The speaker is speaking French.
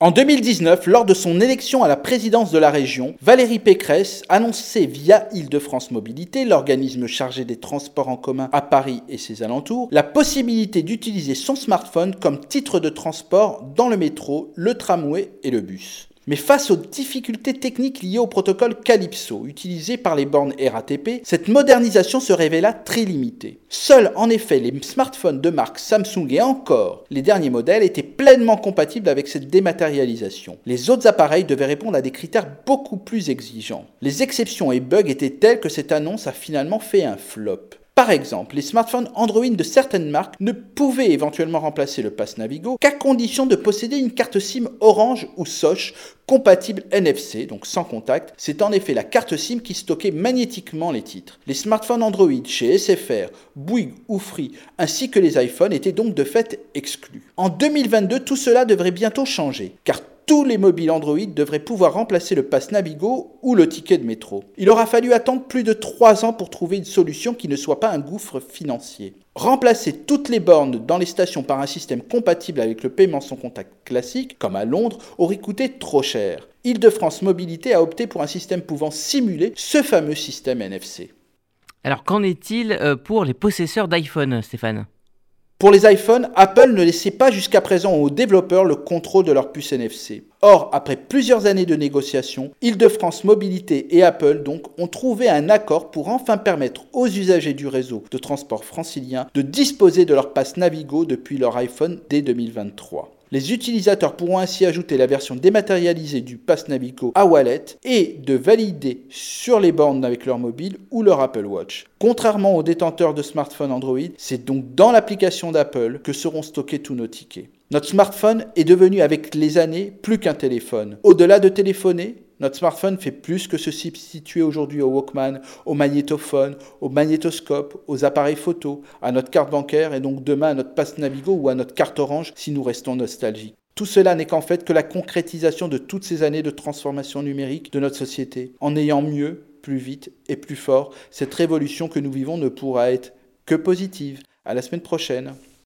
En 2019, lors de son élection à la présidence de la région, Valérie Pécresse annonçait via Île-de-France Mobilité, l'organisme chargé des transports en commun à Paris et ses alentours, la possibilité d'utiliser son smartphone comme titre de transport dans le métro, le tramway et le bus. Mais face aux difficultés techniques liées au protocole Calypso utilisé par les bornes RATP, cette modernisation se révéla très limitée. Seuls en effet les smartphones de marque Samsung et encore les derniers modèles étaient pleinement compatibles avec cette dématérialisation. Les autres appareils devaient répondre à des critères beaucoup plus exigeants. Les exceptions et bugs étaient tels que cette annonce a finalement fait un flop. Par exemple, les smartphones Android de certaines marques ne pouvaient éventuellement remplacer le Pass Navigo qu'à condition de posséder une carte SIM Orange ou Soch compatible NFC, donc sans contact. C'est en effet la carte SIM qui stockait magnétiquement les titres. Les smartphones Android chez SFR, Bouygues ou Free, ainsi que les iPhones étaient donc de fait exclus. En 2022, tout cela devrait bientôt changer, car tous les mobiles Android devraient pouvoir remplacer le pass Navigo ou le ticket de métro. Il aura fallu attendre plus de 3 ans pour trouver une solution qui ne soit pas un gouffre financier. Remplacer toutes les bornes dans les stations par un système compatible avec le paiement sans contact classique, comme à Londres, aurait coûté trop cher. Île-de-France Mobilité a opté pour un système pouvant simuler ce fameux système NFC. Alors qu'en est-il euh, pour les possesseurs d'iPhone, Stéphane? Pour les iPhones, Apple ne laissait pas jusqu'à présent aux développeurs le contrôle de leur puce NFC. Or, après plusieurs années de négociations, Île-de-France Mobilité et Apple donc ont trouvé un accord pour enfin permettre aux usagers du réseau de transport francilien de disposer de leur passe Navigo depuis leur iPhone dès 2023. Les utilisateurs pourront ainsi ajouter la version dématérialisée du Pass Navigo à Wallet et de valider sur les bornes avec leur mobile ou leur Apple Watch. Contrairement aux détenteurs de smartphones Android, c'est donc dans l'application d'Apple que seront stockés tous nos tickets. Notre smartphone est devenu avec les années plus qu'un téléphone. Au-delà de téléphoner, notre smartphone fait plus que se substituer aujourd'hui au Walkman, au magnétophone, au magnétoscope, aux appareils photo, à notre carte bancaire et donc demain à notre passe Navigo ou à notre carte Orange si nous restons nostalgiques. Tout cela n'est qu'en fait que la concrétisation de toutes ces années de transformation numérique de notre société. En ayant mieux, plus vite et plus fort, cette révolution que nous vivons ne pourra être que positive. À la semaine prochaine.